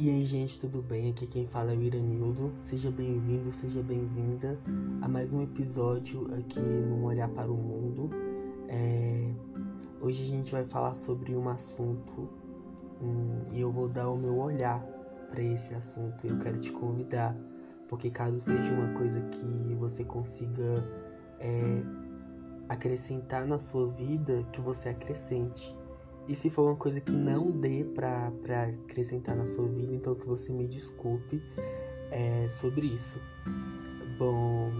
E aí, gente, tudo bem? Aqui quem fala é o Iranildo. Seja bem-vindo, seja bem-vinda a mais um episódio aqui no Olhar para o Mundo. É... Hoje a gente vai falar sobre um assunto hum, e eu vou dar o meu olhar para esse assunto. Eu quero te convidar, porque caso seja uma coisa que você consiga é, acrescentar na sua vida, que você acrescente. E se for uma coisa que não dê pra acrescentar na sua vida, então que você me desculpe é, sobre isso. Bom.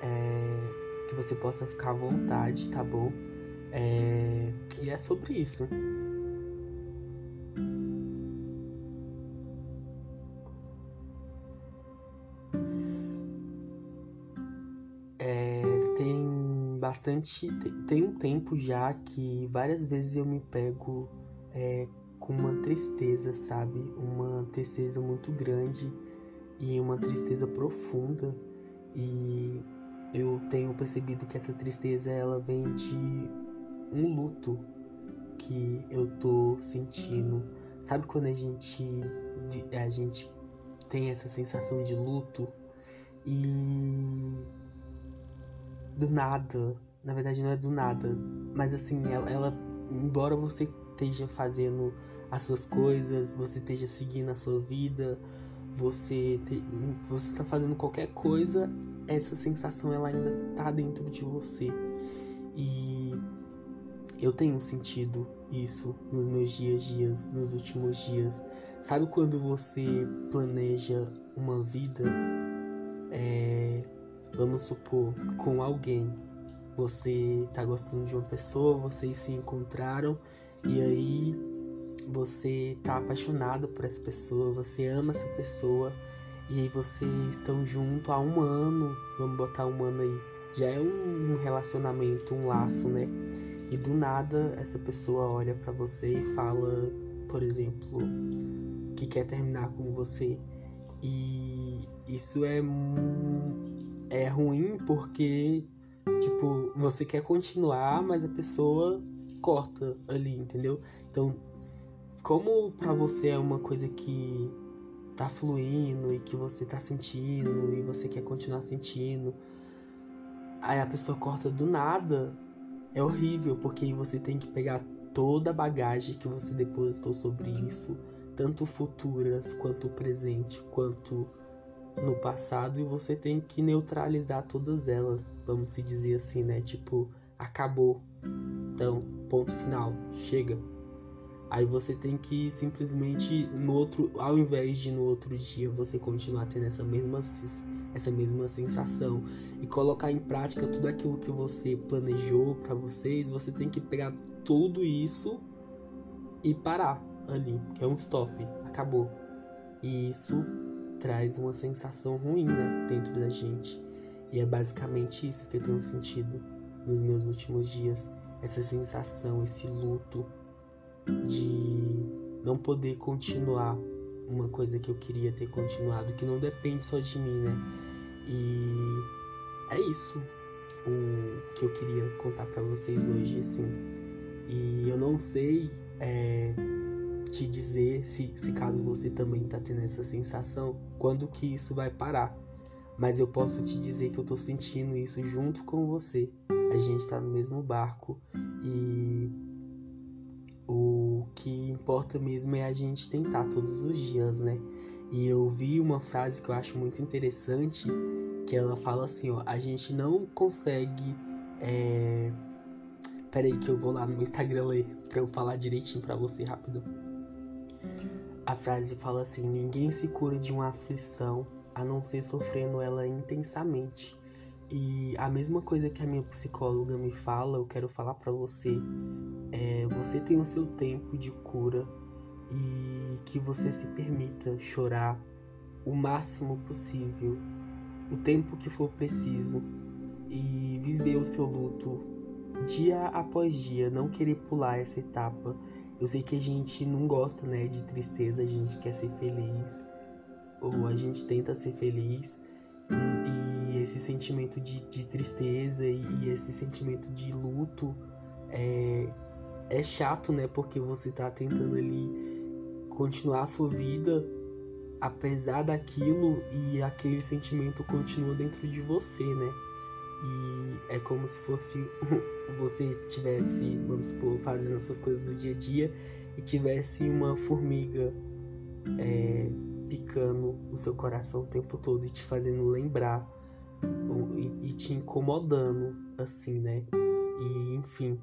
É, que você possa ficar à vontade, tá bom? É, e é sobre isso. Bastante. Tem um tempo já que várias vezes eu me pego é, com uma tristeza, sabe? Uma tristeza muito grande e uma tristeza profunda. E eu tenho percebido que essa tristeza ela vem de um luto que eu tô sentindo. Sabe quando a gente a gente tem essa sensação de luto e do nada. Na verdade, não é do nada. Mas assim, ela, ela embora você esteja fazendo as suas coisas, você esteja seguindo a sua vida, você te, você está fazendo qualquer coisa, essa sensação ela ainda tá dentro de você. E eu tenho sentido isso nos meus dias dias, nos últimos dias. Sabe quando você planeja uma vida é, Vamos supor, com alguém. Você tá gostando de uma pessoa, vocês se encontraram e aí você tá apaixonado por essa pessoa, você ama essa pessoa e aí vocês estão junto há um ano, vamos botar um ano aí. Já é um relacionamento, um laço, né? E do nada essa pessoa olha para você e fala, por exemplo, que quer terminar com você. E isso é é ruim porque, tipo, você quer continuar, mas a pessoa corta ali, entendeu? Então, como para você é uma coisa que tá fluindo e que você tá sentindo e você quer continuar sentindo, aí a pessoa corta do nada, é horrível, porque você tem que pegar toda a bagagem que você depositou sobre isso, tanto futuras quanto presente, quanto no passado e você tem que neutralizar todas elas, vamos se dizer assim, né? Tipo, acabou. Então, ponto final, chega. Aí você tem que simplesmente no outro, ao invés de no outro dia você continuar tendo essa mesma essa mesma sensação e colocar em prática tudo aquilo que você planejou para vocês, você tem que pegar tudo isso e parar ali, que é um stop, acabou. E isso traz uma sensação ruim né, dentro da gente. E é basicamente isso que eu tenho sentido nos meus últimos dias. Essa sensação, esse luto de não poder continuar uma coisa que eu queria ter continuado, que não depende só de mim, né? E é isso o que eu queria contar para vocês hoje, assim. E eu não sei é, te dizer se, se caso você também tá tendo essa sensação, quando que isso vai parar. Mas eu posso te dizer que eu tô sentindo isso junto com você. A gente tá no mesmo barco e o que importa mesmo é a gente tentar todos os dias, né? E eu vi uma frase que eu acho muito interessante, que ela fala assim, ó, a gente não consegue é... Peraí que eu vou lá no meu Instagram ler pra eu falar direitinho pra você rápido. A frase fala assim: ninguém se cura de uma aflição a não ser sofrendo ela intensamente. E a mesma coisa que a minha psicóloga me fala, eu quero falar para você. É, você tem o seu tempo de cura e que você se permita chorar o máximo possível, o tempo que for preciso e viver o seu luto dia após dia, não querer pular essa etapa eu sei que a gente não gosta, né, de tristeza, a gente quer ser feliz, ou a gente tenta ser feliz, e esse sentimento de, de tristeza e, esse sentimento de luto é, é chato, né, porque você tá tentando ali continuar a sua vida apesar daquilo e aquele sentimento continua dentro de você, né? E é como se fosse você tivesse, vamos supor, fazendo as suas coisas do dia a dia e tivesse uma formiga é, picando o seu coração o tempo todo e te fazendo lembrar e, e te incomodando, assim, né? E enfim.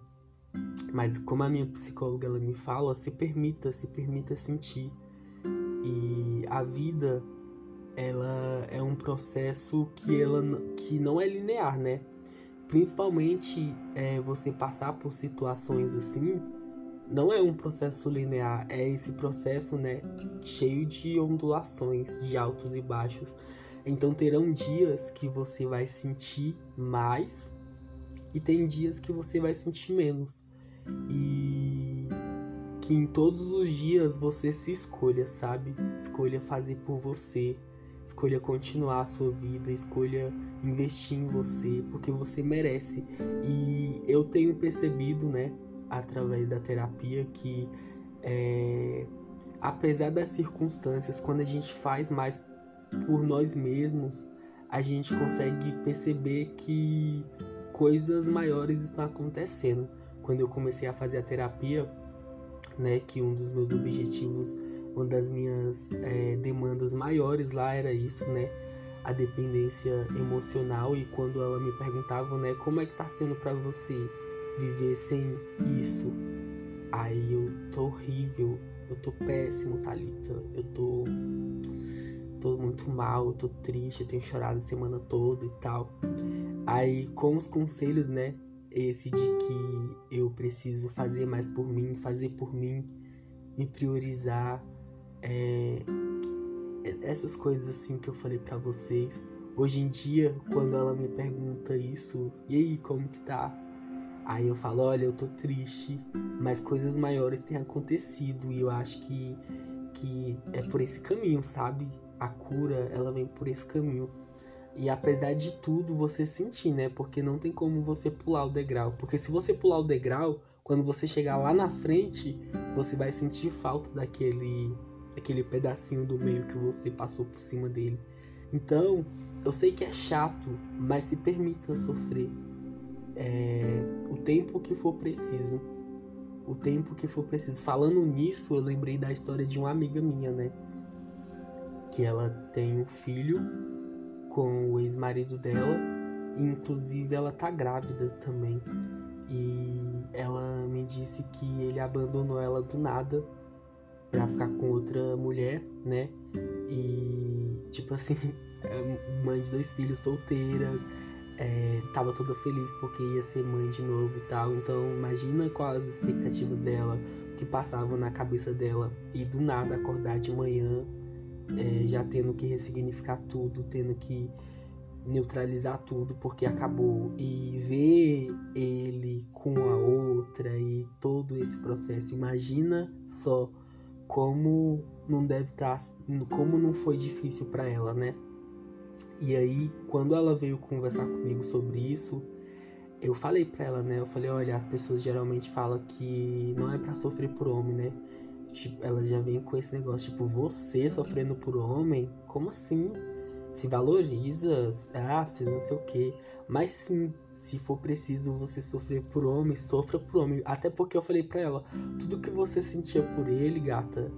Mas como a minha psicóloga ela me fala, se permita, se permita sentir. E a vida ela é um processo que ela que não é linear, né? Principalmente é, você passar por situações assim, não é um processo linear, é esse processo, né, cheio de ondulações, de altos e baixos. Então terão dias que você vai sentir mais e tem dias que você vai sentir menos. E que em todos os dias você se escolha, sabe? Escolha fazer por você, escolha continuar a sua vida, escolha investir em você, porque você merece. E eu tenho percebido, né, através da terapia, que é, apesar das circunstâncias, quando a gente faz mais por nós mesmos, a gente consegue perceber que coisas maiores estão acontecendo. Quando eu comecei a fazer a terapia, né, que um dos meus objetivos, uma das minhas é, demandas maiores lá era isso, né, a dependência emocional. E quando ela me perguntava, né, como é que tá sendo para você viver sem isso? Aí eu tô horrível, eu tô péssimo, Thalita, eu tô tô muito mal, eu tô triste, eu tenho chorado a semana toda e tal. Aí, com os conselhos, né? Esse de que eu preciso fazer mais por mim, fazer por mim, me priorizar, é, essas coisas assim que eu falei para vocês. Hoje em dia, quando ela me pergunta isso, e aí, como que tá? Aí eu falo, olha, eu tô triste, mas coisas maiores têm acontecido e eu acho que, que é por esse caminho, sabe? a cura, ela vem por esse caminho. E apesar de tudo, você sentir, né? Porque não tem como você pular o degrau. Porque se você pular o degrau, quando você chegar lá na frente, você vai sentir falta daquele, daquele pedacinho do meio que você passou por cima dele. Então, eu sei que é chato, mas se permita sofrer. É, o tempo que for preciso. O tempo que for preciso. Falando nisso, eu lembrei da história de uma amiga minha, né? que ela tem um filho com o ex-marido dela, e inclusive ela tá grávida também. E ela me disse que ele abandonou ela do nada pra ficar com outra mulher, né? E tipo assim, é mãe de dois filhos solteiras, é, tava toda feliz porque ia ser mãe de novo e tal. Então imagina quais as expectativas dela, que passavam na cabeça dela e do nada acordar de manhã é, já tendo que ressignificar tudo, tendo que neutralizar tudo porque acabou e ver ele com a outra e todo esse processo. Imagina só como não deve estar, tá, como não foi difícil para ela, né? E aí, quando ela veio conversar comigo sobre isso, eu falei para ela, né? Eu falei, olha, as pessoas geralmente falam que não é para sofrer por homem, né? Tipo, ela já vem com esse negócio, tipo, você sofrendo por homem? Como assim? Se valoriza, ah, não sei o que. Mas sim, se for preciso você sofrer por homem, sofra por homem. Até porque eu falei pra ela, tudo que você sentia por ele, gata,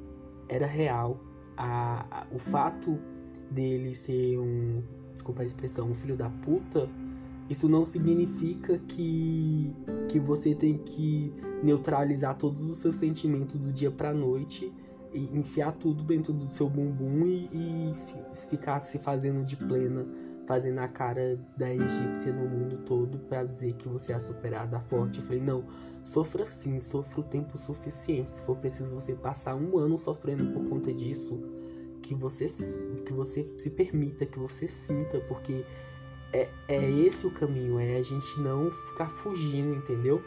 era real. A, a, o fato dele ser um, desculpa a expressão, um filho da puta, isso não significa que, que você tem que neutralizar todos os seus sentimentos do dia pra noite enfiar tudo dentro do seu bumbum e, e ficar se fazendo de plena, fazendo a cara da egípcia no mundo todo para dizer que você é superada, forte. Eu falei, não, sofra sim, sofra o tempo suficiente. Se for preciso você passar um ano sofrendo por conta disso, que você, que você se permita, que você sinta, porque é, é esse o caminho, é a gente não ficar fugindo, entendeu?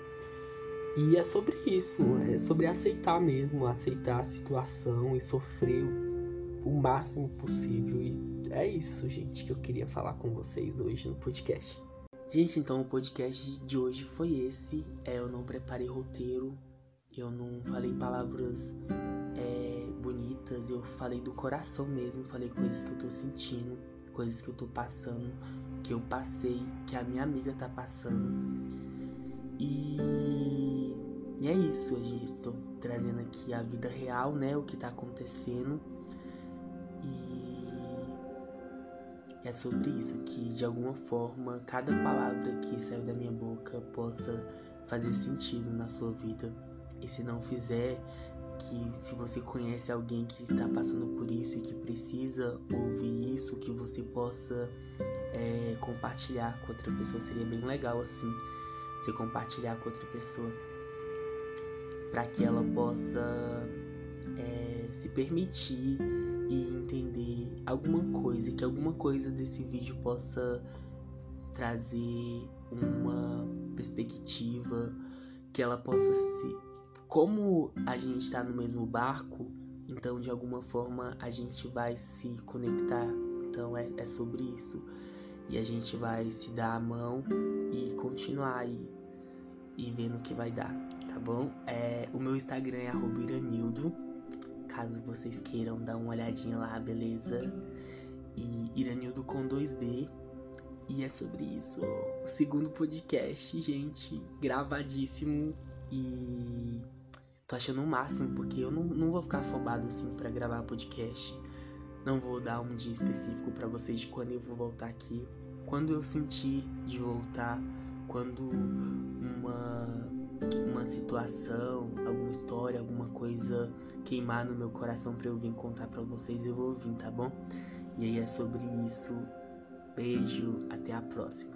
E é sobre isso, é sobre aceitar mesmo, aceitar a situação e sofrer o, máximo possível. E é isso, gente, que eu queria falar com vocês hoje no podcast. Gente, então o podcast de hoje foi esse. É, eu não preparei roteiro, eu não falei palavras é, bonitas eu falei do coração mesmo, falei coisas que eu tô sentindo, coisas que eu tô passando, que eu passei, que a minha amiga tá passando. E, e é isso, gente. Estou trazendo aqui a vida real, né? O que tá acontecendo. E é sobre isso, que de alguma forma cada palavra que saiu da minha boca possa fazer sentido na sua vida. E se não fizer, que se você conhece alguém que está passando por isso e que precisa ouvir isso, que você possa é, compartilhar com outra pessoa. Seria bem legal assim, você compartilhar com outra pessoa, para que ela possa é, se permitir e entender alguma coisa, que alguma coisa desse vídeo possa trazer uma perspectiva, que ela possa se como a gente está no mesmo barco, então de alguma forma a gente vai se conectar. Então é, é sobre isso. E a gente vai se dar a mão e continuar aí e vendo o que vai dar, tá bom? É, o meu Instagram é iranildo, caso vocês queiram dar uma olhadinha lá, beleza? E Iranildo com 2D. E é sobre isso. O segundo podcast, gente, gravadíssimo. E Tô achando o máximo, porque eu não, não vou ficar afobado assim para gravar podcast. Não vou dar um dia específico para vocês de quando eu vou voltar aqui. Quando eu sentir de voltar, quando uma situação, alguma história, alguma coisa queimar no meu coração para eu vir contar para vocês, eu vou vir, tá bom? E aí é sobre isso. Beijo, até a próxima.